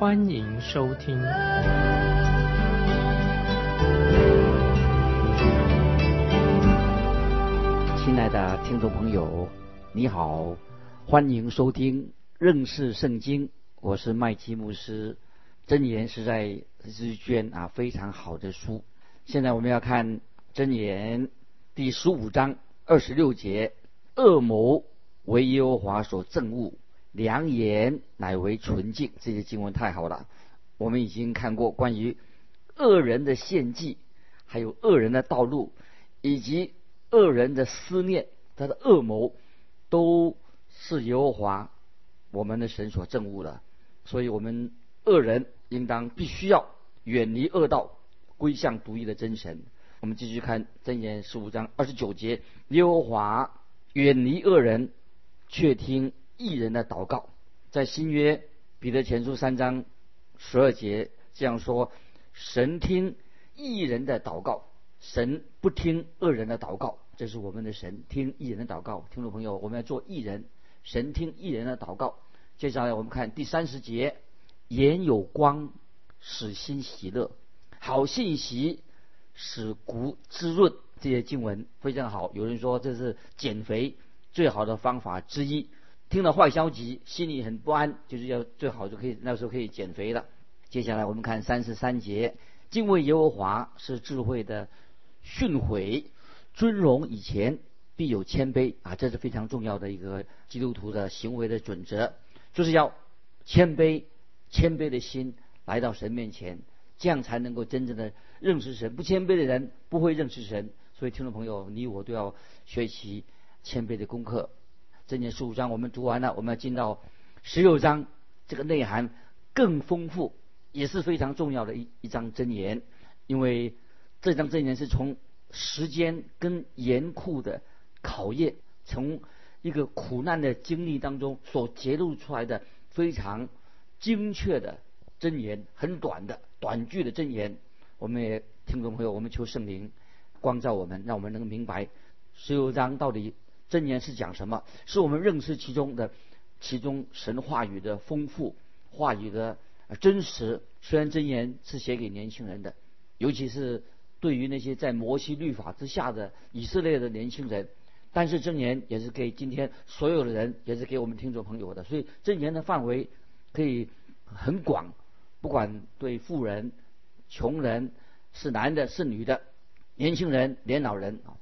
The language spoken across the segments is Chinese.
欢迎收听。亲爱的听众朋友，你好，欢迎收听认识圣经，我是麦基牧师。箴言是在日卷啊，非常好的书。现在我们要看箴言。第十五章二十六节，恶魔为耶和华所憎恶，良言乃为纯净。这些经文太好了。我们已经看过关于恶人的献祭，还有恶人的道路，以及恶人的思念，他的恶谋，都是耶和华我们的神所憎恶的。所以，我们恶人应当必须要远离恶道，归向独一的真神。我们继续看箴言十五章二十九节：耶和华远离恶人，却听义人的祷告。在新约彼得前书三章十二节这样说：神听义人的祷告，神不听恶人的祷告。这是我们的神听义人的祷告。听众朋友，我们要做义人，神听义人的祷告。接下来我们看第三十节：眼有光，使心喜乐，好信息。使骨滋润，这些经文非常好。有人说这是减肥最好的方法之一。听了坏消息，心里很不安，就是要最好就可以那时候可以减肥了。接下来我们看三十三节，敬畏耶和华是智慧的训诲，尊荣以前必有谦卑啊，这是非常重要的一个基督徒的行为的准则，就是要谦卑，谦卑的心来到神面前。这样才能够真正的认识神。不谦卑的人不会认识神。所以，听众朋友，你我都要学习谦卑的功课。这年十五章我们读完了，我们要进到十六章，这个内涵更丰富，也是非常重要的一一章箴言。因为这张箴言是从时间跟严酷的考验，从一个苦难的经历当中所揭露出来的非常精确的箴言，很短的。短句的箴言，我们也听众朋友，我们求圣灵光照我们，让我们能明白十六章到底箴言是讲什么，是我们认识其中的其中神话语的丰富，话语的真实。虽然箴言是写给年轻人的，尤其是对于那些在摩西律法之下的以色列的年轻人，但是箴言也是给今天所有的人，也是给我们听众朋友的。所以箴言的范围可以很广。不管对富人、穷人，是男的、是女的，年轻人、年老人啊，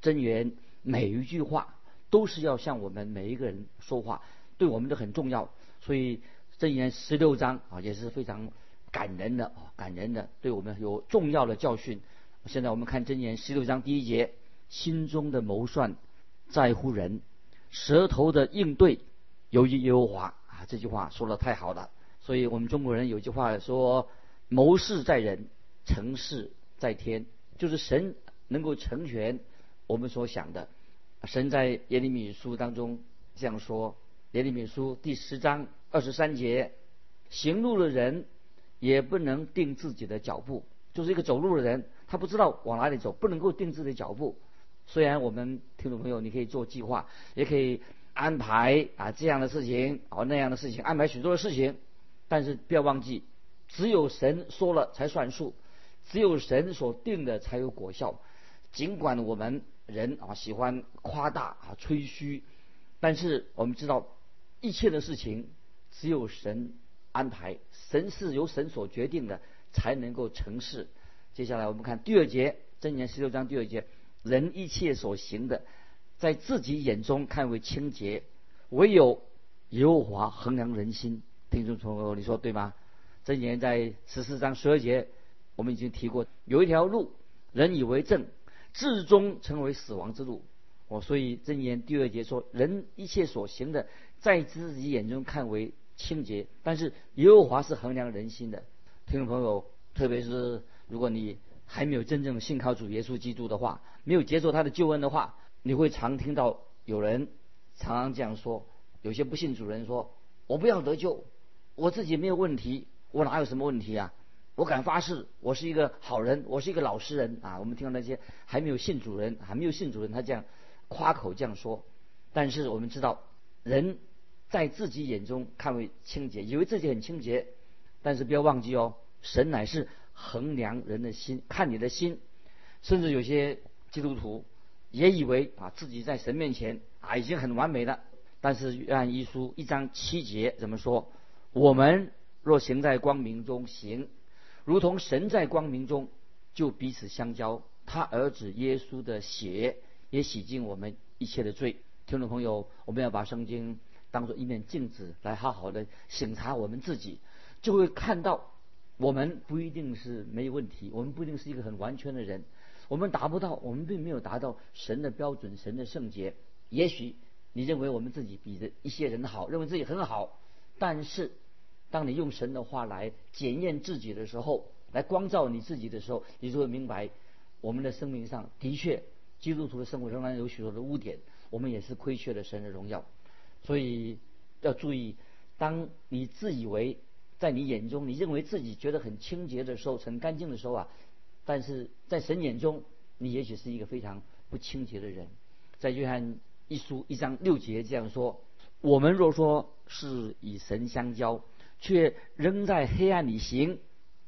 箴言每一句话都是要向我们每一个人说话，对我们都很重要。所以箴言十六章啊也是非常感人的啊，感人的，对我们有重要的教训。现在我们看箴言十六章第一节：心中的谋算在乎人，舌头的应对由于耶和华啊。这句话说的太好了。所以我们中国人有句话说：“谋事在人，成事在天。”就是神能够成全我们所想的。神在耶利米书当中这样说：耶利米书第十章二十三节，行路的人也不能定自己的脚步，就是一个走路的人，他不知道往哪里走，不能够定自己的脚步。虽然我们听众朋友，你可以做计划，也可以安排啊这样的事情，哦那样的事情，安排许多的事情。但是不要忘记，只有神说了才算数，只有神所定的才有果效。尽管我们人啊喜欢夸大啊吹嘘，但是我们知道一切的事情只有神安排，神是由神所决定的，才能够成事。接下来我们看第二节，箴言十六章第二节，人一切所行的，在自己眼中看为清洁，唯有耶和华衡量人心。听众朋友，你说对吗？箴言在十四章十二节，我们已经提过，有一条路，人以为正，至终成为死亡之路。哦，所以箴言第二节说，人一切所行的，在自己眼中看为清洁，但是耶和华是衡量人心的。听众朋友，特别是如果你还没有真正信靠主耶稣基督的话，没有接受他的救恩的话，你会常听到有人常常这样说：有些不信主人说，我不要得救，我自己没有问题，我哪有什么问题啊？我敢发誓，我是一个好人，我是一个老实人啊！我们听到那些还没有信主人、还没有信主人，他这样夸口这样说。但是我们知道，人在自己眼中看为清洁，以为自己很清洁，但是不要忘记哦，神乃是衡量人的心，看你的心。甚至有些基督徒也以为啊自己在神面前啊已经很完美了。但是约翰一书一章七节怎么说？我们若行在光明中行。如同神在光明中，就彼此相交。他儿子耶稣的血也洗净我们一切的罪。听众朋友，我们要把圣经当做一面镜子，来好好的审查我们自己，就会看到我们不一定是没有问题，我们不一定是一个很完全的人，我们达不到，我们并没有达到神的标准，神的圣洁。也许你认为我们自己比着一些人好，认为自己很好，但是。当你用神的话来检验自己的时候，来光照你自己的时候，你就会明白，我们的生命上的确，基督徒的生活仍然有许多的污点，我们也是亏缺了神的荣耀。所以要注意，当你自以为在你眼中，你认为自己觉得很清洁的时候，很干净的时候啊，但是在神眼中，你也许是一个非常不清洁的人。在约翰一书一章六节这样说：我们若说是以神相交。却仍在黑暗里行，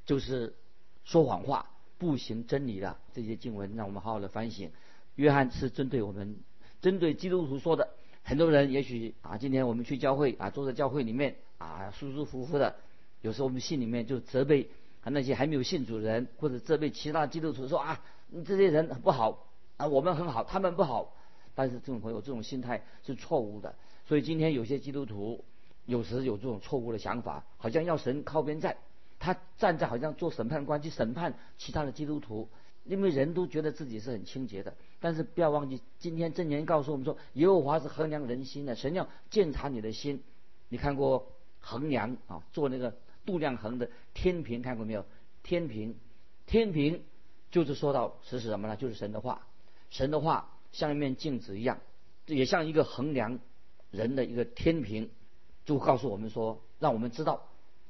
就是说谎话、不行真理的这些经文，让我们好好的反省。约翰是针对我们，针对基督徒说的。很多人也许啊，今天我们去教会啊，坐在教会里面啊，舒舒服服的。有时候我们心里面就责备啊那些还没有信主的人，或者责备其他基督徒说啊，这些人不好啊，我们很好，他们不好。但是这种朋友，这种心态是错误的。所以今天有些基督徒。有时有这种错误的想法，好像要神靠边站，他站在好像做审判官去审判其他的基督徒，因为人都觉得自己是很清洁的。但是不要忘记，今天正言告诉我们说，耶和华是衡量人心的，神要鉴察你的心。你看过衡量啊，做那个度量衡的天平看过没有？天平，天平就是说到是什么呢？就是神的话，神的话像一面镜子一样，也像一个衡量人的一个天平。就告诉我们说，让我们知道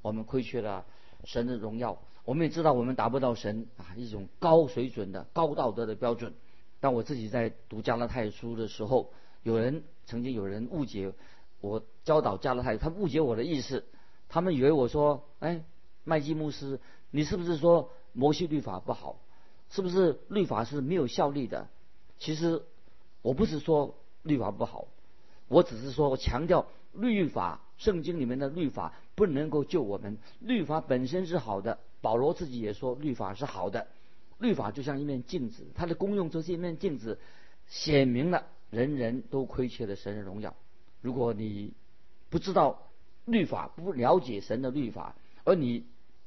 我们亏缺了神的荣耀，我们也知道我们达不到神啊一种高水准的高道德的标准。但我自己在读加拉太书的时候，有人曾经有人误解我教导加拉太，他误解我的意思，他们以为我说，哎，麦基牧师，你是不是说摩西律法不好？是不是律法是没有效力的？其实我不是说律法不好，我只是说我强调律法。圣经里面的律法不能够救我们，律法本身是好的。保罗自己也说，律法是好的。律法就像一面镜子，它的功用就是一面镜子，显明了人人都亏缺了神的荣耀。如果你不知道律法，不了解神的律法，而你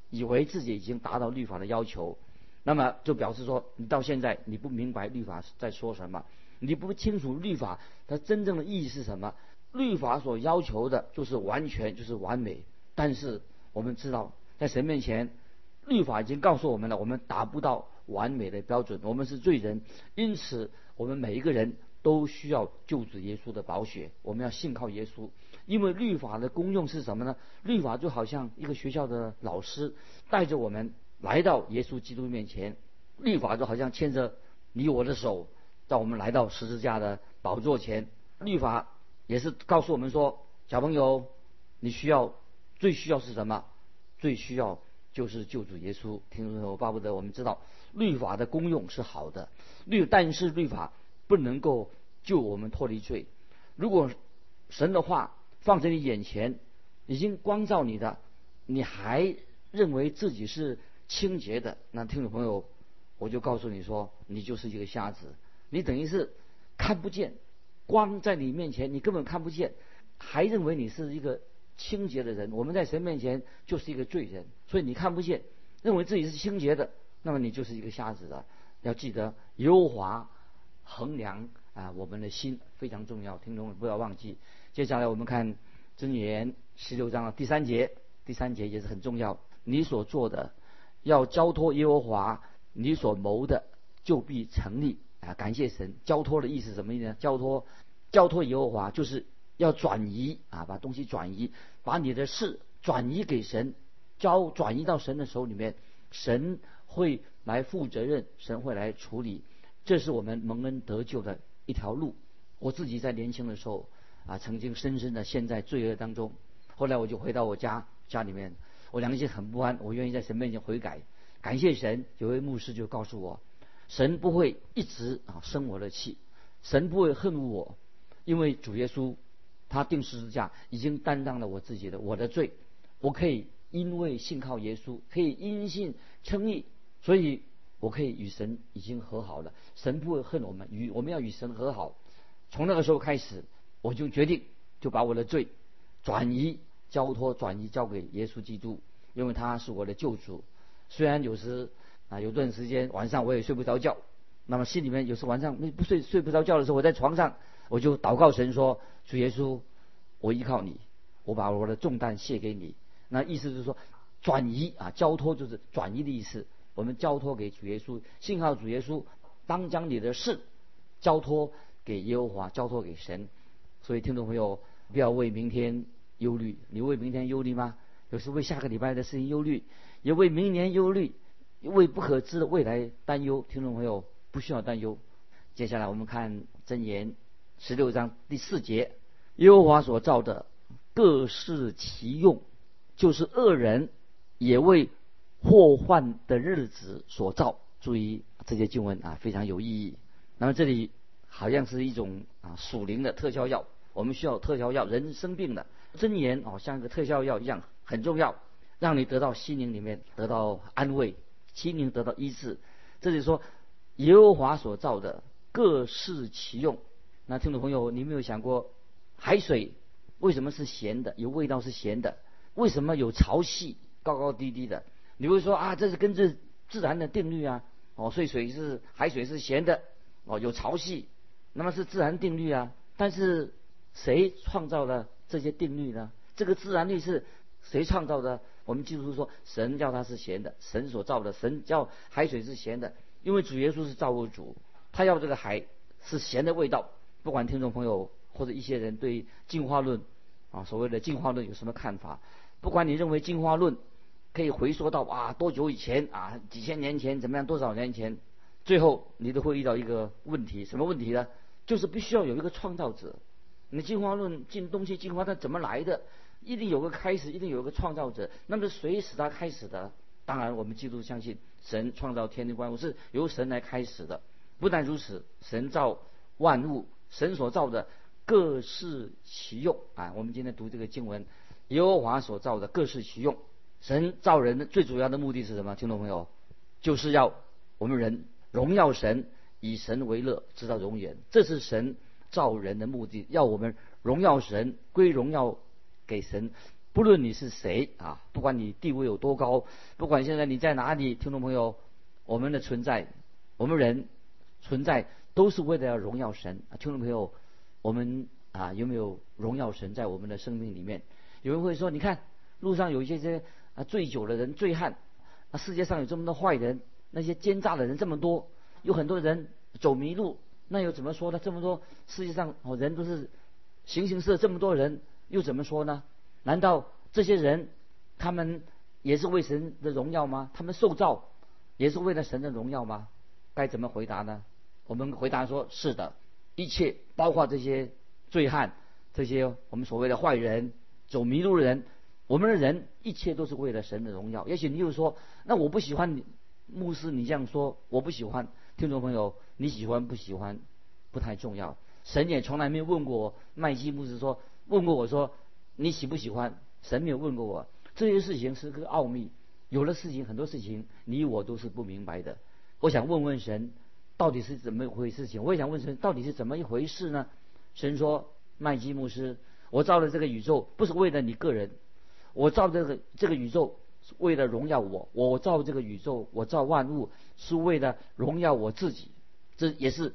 以为自己已经达到律法的要求，那么就表示说，你到现在你不明白律法在说什么，你不清楚律法它真正的意义是什么。律法所要求的就是完全，就是完美。但是我们知道，在神面前，律法已经告诉我们了，我们达不到完美的标准，我们是罪人。因此，我们每一个人都需要救主耶稣的宝血，我们要信靠耶稣。因为律法的功用是什么呢？律法就好像一个学校的老师带着我们来到耶稣基督面前，律法就好像牵着你我的手，让我们来到十字架的宝座前。律法。也是告诉我们说，小朋友，你需要最需要是什么？最需要就是救主耶稣。听众朋友，巴不得我们知道律法的功用是好的，律但是律法不能够救我们脱离罪。如果神的话放在你眼前，已经光照你的，你还认为自己是清洁的，那听众朋友，我就告诉你说，你就是一个瞎子，你等于是看不见。光在你面前，你根本看不见，还认为你是一个清洁的人。我们在神面前就是一个罪人，所以你看不见，认为自己是清洁的，那么你就是一个瞎子的。要记得，优华衡量啊，我们的心非常重要，听众不要忘记。接下来我们看箴言十六章的第三节，第三节也是很重要。你所做的要交托耶和华，你所谋的就必成立啊！感谢神，交托的意思什么意思呢？交托，交托耶和华就是要转移啊，把东西转移，把你的事转移给神，交转移到神的手里面，神会来负责任，神会来处理。这是我们蒙恩得救的一条路。我自己在年轻的时候啊，曾经深深的陷在罪恶当中。后来我就回到我家家里面，我良心很不安，我愿意在神面前悔改。感谢神，有位牧师就告诉我，神不会一直啊生我的气，神不会恨我，因为主耶稣他定十字架已经担当了我自己的我的罪，我可以因为信靠耶稣，可以因信称义，所以。我可以与神已经和好了，神不会恨我们，与我们要与神和好。从那个时候开始，我就决定就把我的罪转移、交托、转移交给耶稣基督，因为他是我的救主。虽然有时啊有段时间晚上我也睡不着觉，那么心里面有时晚上不睡睡不着觉的时候，我在床上我就祷告神说：“主耶稣，我依靠你，我把我的重担卸给你。”那意思就是说转移啊，交托就是转移的意思。我们交托给主耶稣，信号主耶稣，当将你的事交托给耶和华，交托给神。所以听众朋友，不要为明天忧虑。你为明天忧虑吗？有时为下个礼拜的事情忧虑，也为明年忧虑，为不可知的未来担忧。听众朋友，不需要担忧。接下来我们看箴言十六章第四节：耶和华所造的各适其用，就是恶人也为。祸患的日子所造，注意这些经文啊，非常有意义。那么这里好像是一种啊属灵的特效药，我们需要特效药。人生病了，真言哦像一个特效药一样很重要，让你得到心灵里面得到安慰，心灵得到医治。这里说耶和华所造的各适其用。那听众朋友，你有没有想过海水为什么是咸的？有味道是咸的？为什么有潮汐高高低低的？你会说啊，这是根据自然的定律啊，哦，所以水是海水是咸的，哦，有潮汐，那么是自然定律啊。但是谁创造了这些定律呢？这个自然律是谁创造的？我们基督徒说，神叫它是咸的，神所造的，神叫海水是咸的，因为主耶稣是造物主，他要这个海是咸的味道。不管听众朋友或者一些人对进化论啊，所谓的进化论有什么看法？不管你认为进化论。可以回溯到啊多久以前啊几千年前怎么样多少年前，最后你都会遇到一个问题，什么问题呢？就是必须要有一个创造者。你进化论进东西进化它怎么来的？一定有个开始，一定有个创造者。那么谁使他开始的？当然我们基督相信神创造天地万物是由神来开始的。不但如此，神造万物，神所造的各适其用啊。我们今天读这个经文，耶和华所造的各适其用。神造人的最主要的目的是什么？听众朋友，就是要我们人荣耀神，以神为乐，直到永远。这是神造人的目的，要我们荣耀神，归荣耀给神。不论你是谁啊，不管你地位有多高，不管现在你在哪里，听众朋友，我们的存在，我们人存在都是为了要荣耀神啊。听众朋友，我们啊有没有荣耀神在我们的生命里面？有人会说，你看路上有一些些。啊，醉酒的人、醉汉，啊，世界上有这么多坏人，那些奸诈的人这么多，有很多人走迷路，那又怎么说呢？这么多世界上哦，人都是形形色色，这么多人又怎么说呢？难道这些人他们也是为神的荣耀吗？他们受造也是为了神的荣耀吗？该怎么回答呢？我们回答说：是的，一切包括这些醉汉，这些我们所谓的坏人，走迷路的人。我们的人一切都是为了神的荣耀。也许你又说，那我不喜欢你牧师，你这样说我不喜欢。听众朋友，你喜欢不喜欢不太重要。神也从来没有问过麦基牧师说，问过我说你喜不喜欢？神没有问过我。这些事情是个奥秘，有的事情很多事情你我都是不明白的。我想问问神，到底是怎么一回事？情我也想问神，到底是怎么一回事呢？神说，麦基牧师，我造了这个宇宙不是为了你个人。我造这个这个宇宙是为了荣耀我，我造这个宇宙，我造万物是为了荣耀我自己，这也是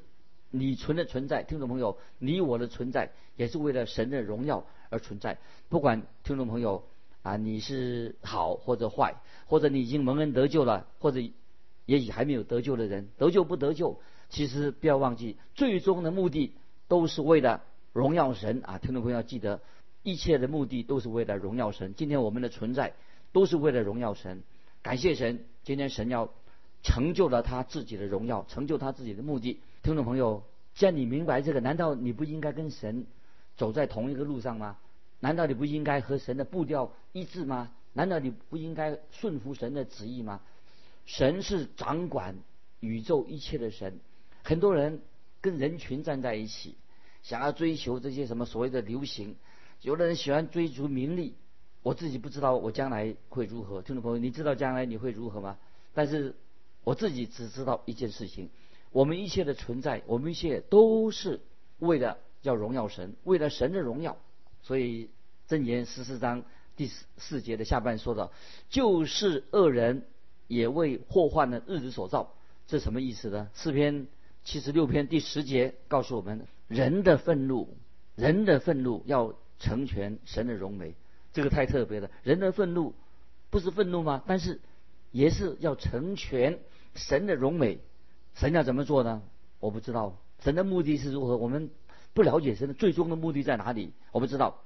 你存的存在。听众朋友，你我的存在也是为了神的荣耀而存在。不管听众朋友啊，你是好或者坏，或者你已经蒙恩得救了，或者也许还没有得救的人，得救不得救，其实不要忘记，最终的目的都是为了荣耀神啊！听众朋友记得，一切的目的都是为了荣耀神。今天我们的存在都是为了荣耀神，感谢神，今天神要成就了他自己的荣耀，成就他自己的目的。听众朋友，既然你明白这个，难道你不应该跟神走在同一个路上吗？难道你不应该和神的步调一致吗？难道你不应该顺服神的旨意吗？神是掌管宇宙一切的神。很多人跟人群站在一起，想要追求这些什么所谓的流行。有的人喜欢追逐名利。我自己不知道我将来会如何。听众朋友，你知道将来你会如何吗？但是我自己只知道一件事情：我们一切的存在，我们一切都是为了要荣耀神，为了神的荣耀。所以箴言十四章第四四节的下半说的，就是恶人也为祸患的日子所造，这什么意思呢？诗篇七十六篇第十节告诉我们，人的愤怒，人的愤怒要成全神的荣美，这个太特别了。人的愤怒不是愤怒吗？但是也是要成全神的荣美。神要怎么做呢？我不知道。神的目的是如何？我们。不了解神的最终的目的在哪里？我不知道。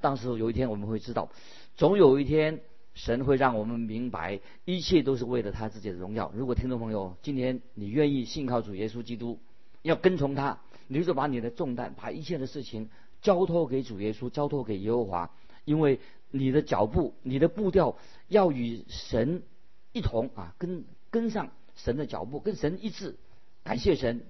当时有一天我们会知道，总有一天神会让我们明白，一切都是为了他自己的荣耀。如果听众朋友今天你愿意信靠主耶稣基督，要跟从他，你就把你的重担，把一切的事情交托给主耶稣，交托给耶和华，因为你的脚步、你的步调要与神一同啊，跟跟上神的脚步，跟神一致。感谢神，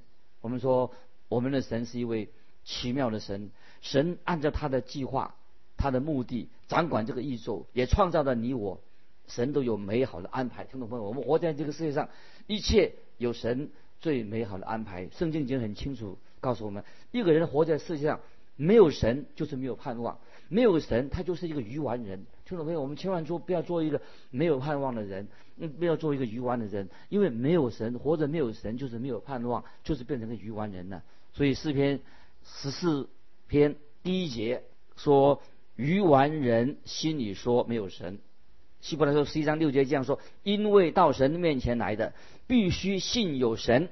我们说我们的神是一位。奇妙的神，神按照他的计划、他的目的掌管这个宇宙，也创造了你我，神都有美好的安排。听众朋友，我们活在这个世界上，一切有神最美好的安排。圣经已经很清楚告诉我们，一个人活在世界上，没有神就是没有盼望，没有神他就是一个愚顽人。听众朋友，我们千万做不要做一个没有盼望的人，嗯，不要做一个愚顽的人，因为没有神，活着没有神就是没有盼望，就是变成个愚顽人了。所以诗篇。十四篇第一节说：“愚顽人心里说没有神。”希伯来说十一章六节这样说：“因为到神面前来的，必须信有神，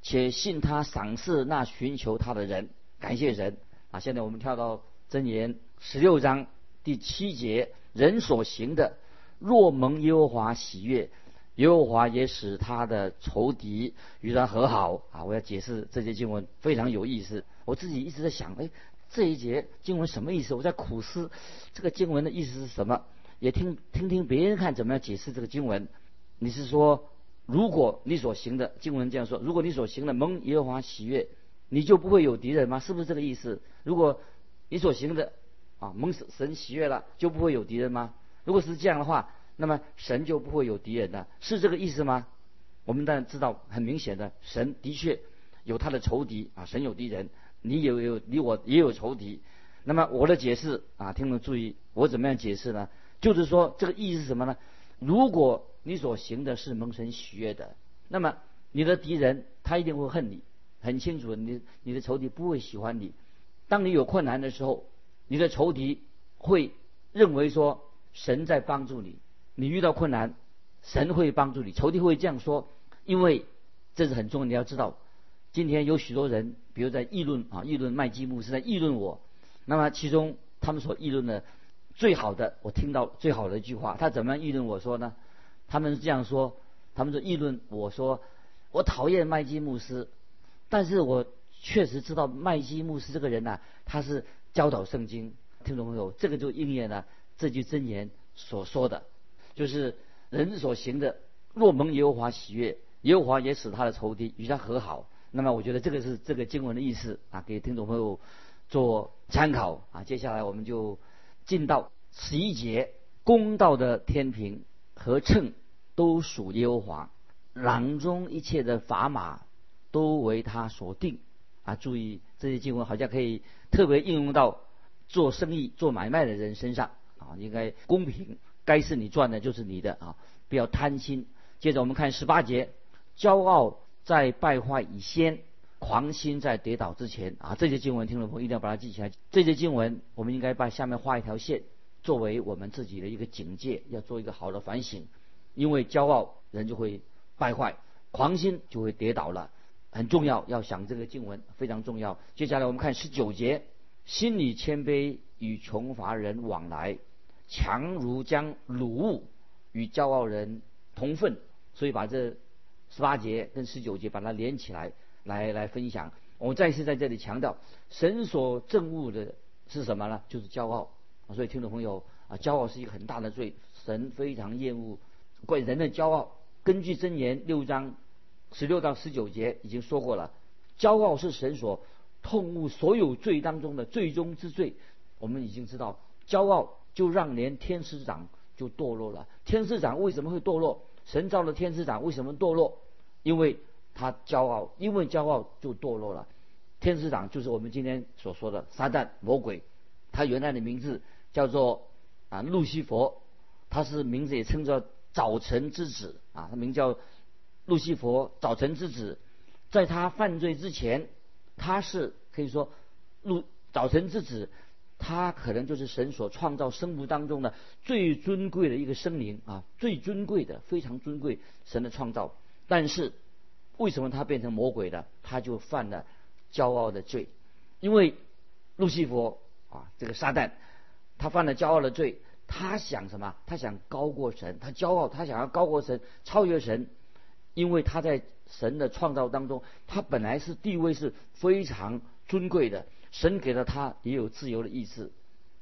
且信他赏赐那寻求他的人。”感谢神啊！现在我们跳到箴言十六章第七节：“人所行的，若蒙耶和华喜悦，耶和华也使他的仇敌与他和好。”啊！我要解释这些经文非常有意思。我自己一直在想，哎，这一节经文什么意思？我在苦思，这个经文的意思是什么？也听听听别人看怎么样解释这个经文。你是说，如果你所行的经文这样说，如果你所行的蒙耶和华喜悦，你就不会有敌人吗？是不是这个意思？如果你所行的啊蒙神喜悦了，就不会有敌人吗？如果是这样的话，那么神就不会有敌人了，是这个意思吗？我们当然知道，很明显的，神的确有他的仇敌啊，神有敌人。你也有你我也有仇敌，那么我的解释啊，听众注意，我怎么样解释呢？就是说这个意思是什么呢？如果你所行的是蒙神喜悦的，那么你的敌人他一定会恨你，很清楚，你你的仇敌不会喜欢你。当你有困难的时候，你的仇敌会认为说神在帮助你，你遇到困难，神会帮助你，仇敌会这样说，因为这是很重要，你要知道。今天有许多人，比如在议论啊，议论麦基木是在议论我。那么其中他们所议论的最好的，我听到最好的一句话，他怎么样议论我说呢？他们是这样说：他们说议论我说，我讨厌麦基牧师，但是我确实知道麦基牧师这个人呢，他是教导圣经。听众朋友，这个就应验了这句箴言所说的，就是人所行的，若蒙耶和华喜悦，耶和华也使他的仇敌与他和好。那么我觉得这个是这个经文的意思啊，给听众朋友做参考啊。接下来我们就进到十一节，公道的天平和秤都属耶和华，囊中一切的砝码都为他所定啊。注意这些经文好像可以特别应用到做生意、做买卖的人身上啊，应该公平，该是你赚的就是你的啊，不要贪心。接着我们看十八节，骄傲。在败坏以先，狂心在跌倒之前啊！这些经文，听众朋友一定要把它记起来。这些经文，我们应该把下面画一条线。作为我们自己的一个警戒，要做一个好的反省。因为骄傲，人就会败坏；狂心就会跌倒了。很重要，要想这个经文非常重要。接下来我们看十九节：心里谦卑，与穷乏人往来，强如将鲁物与骄傲人同分。所以把这十八节跟十九节把它连起来，来来分享。我再次在这里强调，神所憎恶的是什么呢？就是骄傲。所以听众朋友啊，骄傲是一个很大的罪，神非常厌恶怪人的骄傲。根据箴言六章十六到十九节已经说过了，骄傲是神所痛恶所有罪当中的最终之罪。我们已经知道，骄傲就让连天使长就堕落了。天使长为什么会堕落？神造的天使长为什么堕落？因为他骄傲，因为骄傲就堕落了。天使长就是我们今天所说的撒旦魔鬼，他原来的名字。叫做啊路西佛，他是名字也称作早晨之子啊，他名叫路西佛早晨之子。在他犯罪之前，他是可以说路早晨之子，他可能就是神所创造生物当中的最尊贵的一个生灵啊，最尊贵的，非常尊贵神的创造。但是为什么他变成魔鬼的？他就犯了骄傲的罪，因为路西佛啊这个撒旦。他犯了骄傲的罪，他想什么？他想高过神，他骄傲，他想要高过神，超越神，因为他在神的创造当中，他本来是地位是非常尊贵的，神给了他也有自由的意志，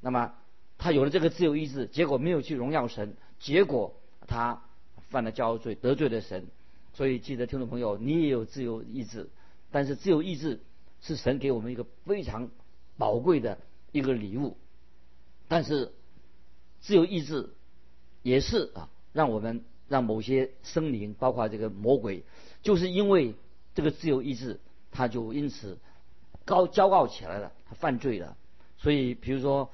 那么他有了这个自由意志，结果没有去荣耀神，结果他犯了骄傲罪，得罪了神。所以记得听众朋友，你也有自由意志，但是自由意志是神给我们一个非常宝贵的一个礼物。但是，自由意志也是啊，让我们让某些生灵，包括这个魔鬼，就是因为这个自由意志，他就因此高骄傲起来了，他犯罪了。所以，比如说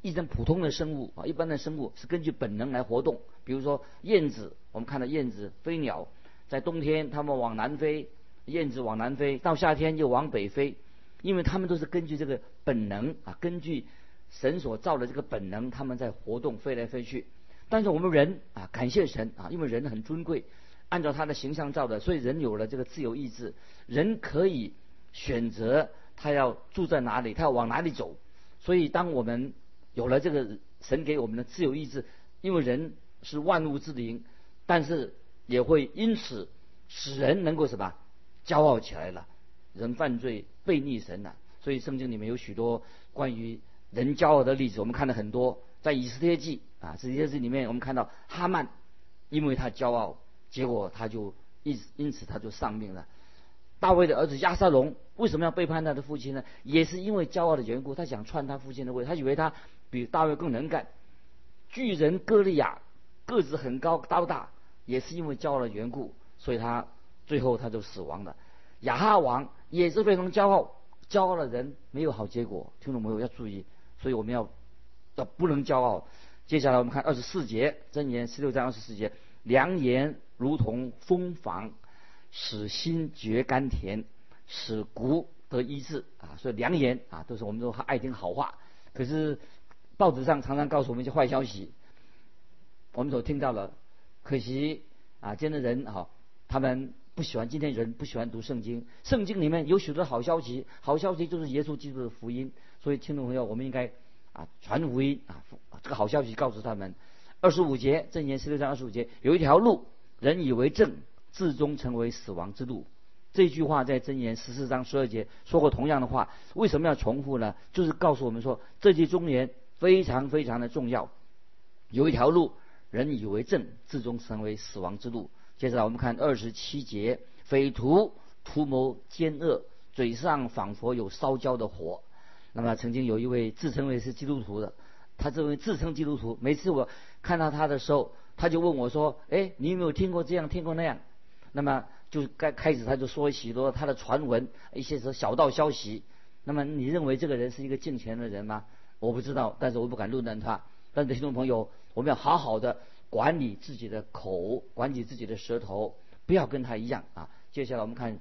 一种普通的生物啊，一般的生物是根据本能来活动。比如说燕子，我们看到燕子、飞鸟，在冬天它们往南飞，燕子往南飞，到夏天就往北飞，因为它们都是根据这个本能啊，根据。神所造的这个本能，他们在活动，飞来飞去。但是我们人啊，感谢神啊，因为人很尊贵，按照他的形象造的，所以人有了这个自由意志，人可以选择他要住在哪里，他要往哪里走。所以当我们有了这个神给我们的自由意志，因为人是万物之灵，但是也会因此使人能够什么骄傲起来了，人犯罪背逆神了。所以圣经里面有许多关于。人骄傲的例子，我们看到很多，在以斯帖记啊，以斯帖记里面，我们看到哈曼，因为他骄傲，结果他就因因此他就丧命了。大卫的儿子亚撒龙为什么要背叛他的父亲呢？也是因为骄傲的缘故，他想篡他父亲的位，他以为他比大卫更能干。巨人歌利亚个子很高，高大，也是因为骄傲的缘故，所以他最后他就死亡了。亚哈王也是非常骄傲，骄傲的人没有好结果。听众朋友要注意。所以我们要要不能骄傲。接下来我们看二十四节箴言十六章二十四节，良言如同蜂房，使心觉甘甜，使骨得医治啊。所以良言啊，都是我们都爱听好话。可是报纸上常常告诉我们一些坏消息，我们所听到的，可惜啊，今天的人啊，他们不喜欢今天人不喜欢读圣经。圣经里面有许多好消息，好消息就是耶稣基督的福音。所以，听众朋友，我们应该啊传福音啊，这个好消息告诉他们。二十五节正言十六章二十五节，有一条路，人以为正，至终成为死亡之路。这句话在箴言十四章十二节说过同样的话。为什么要重复呢？就是告诉我们说，这句忠言非常非常的重要。有一条路，人以为正，至终成为死亡之路。接着我们看二十七节，匪徒图谋奸恶，嘴上仿佛有烧焦的火。那么曾经有一位自称为是基督徒的，他这位自称基督徒，每次我看到他的时候，他就问我说：“哎，你有没有听过这样，听过那样？”那么就该开始他就说许多他的传闻，一些是小道消息。那么你认为这个人是一个敬虔的人吗？我不知道，但是我不敢论断他。但是听众朋友，我们要好好的管理自己的口，管理自己的舌头，不要跟他一样啊。接下来我们看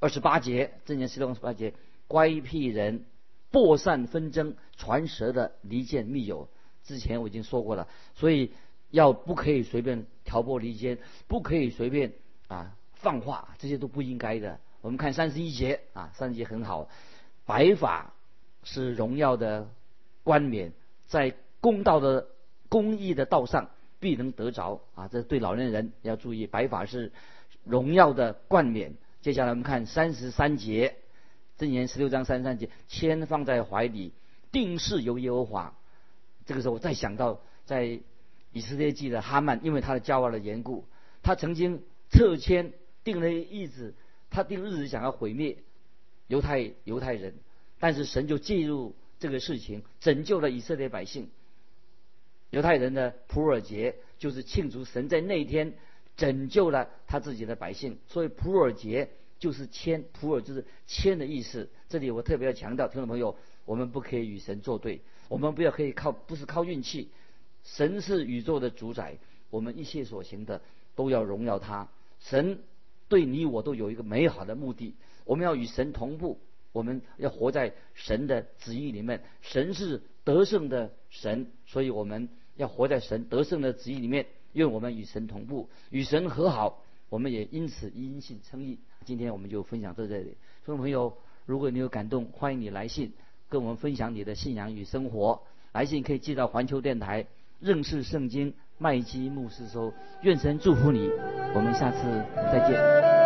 二十八节，正言十六二十八节，乖僻人。破散纷争，传舌的离间密友，之前我已经说过了，所以要不可以随便挑拨离间，不可以随便啊放话，这些都不应该的。我们看三十一节啊，三十一节很好，白发是荣耀的冠冕，在公道的公义的道上必能得着啊。这对老年人要注意，白发是荣耀的冠冕。接下来我们看三十三节，箴言十六章三十三节，签放在怀里，定是由耶和华。这个时候我再想到，在以色列记的哈曼，因为他的骄傲的缘故，他曾经撤迁定了日子，他定日子想要毁灭犹太犹太人，但是神就介入这个事情，拯救了以色列百姓。犹太人的普尔节就是庆祝神在那一天拯救了他自己的百姓，所以普尔节就是谦，普尔就是谦的意思。这里我特别要强调，听众朋友，我们不可以与神作对。我们不要可以靠，不是靠运气。神是宇宙的主宰，我们一切所行的都要荣耀他。神对你我都有一个美好的目的，我们要与神同步，我们要活在神的旨意里面。神是得胜的神，所以我们要活在神得胜的旨意里面。愿我们与神同步，与神和好，我们也因此因信称义。今天我们就分享到这里，听众朋友，如果你有感动，欢迎你来信。跟我们分享你的信仰与生活，来信可以寄到环球电台认识圣经麦基牧师收。愿神祝福你，我们下次再见。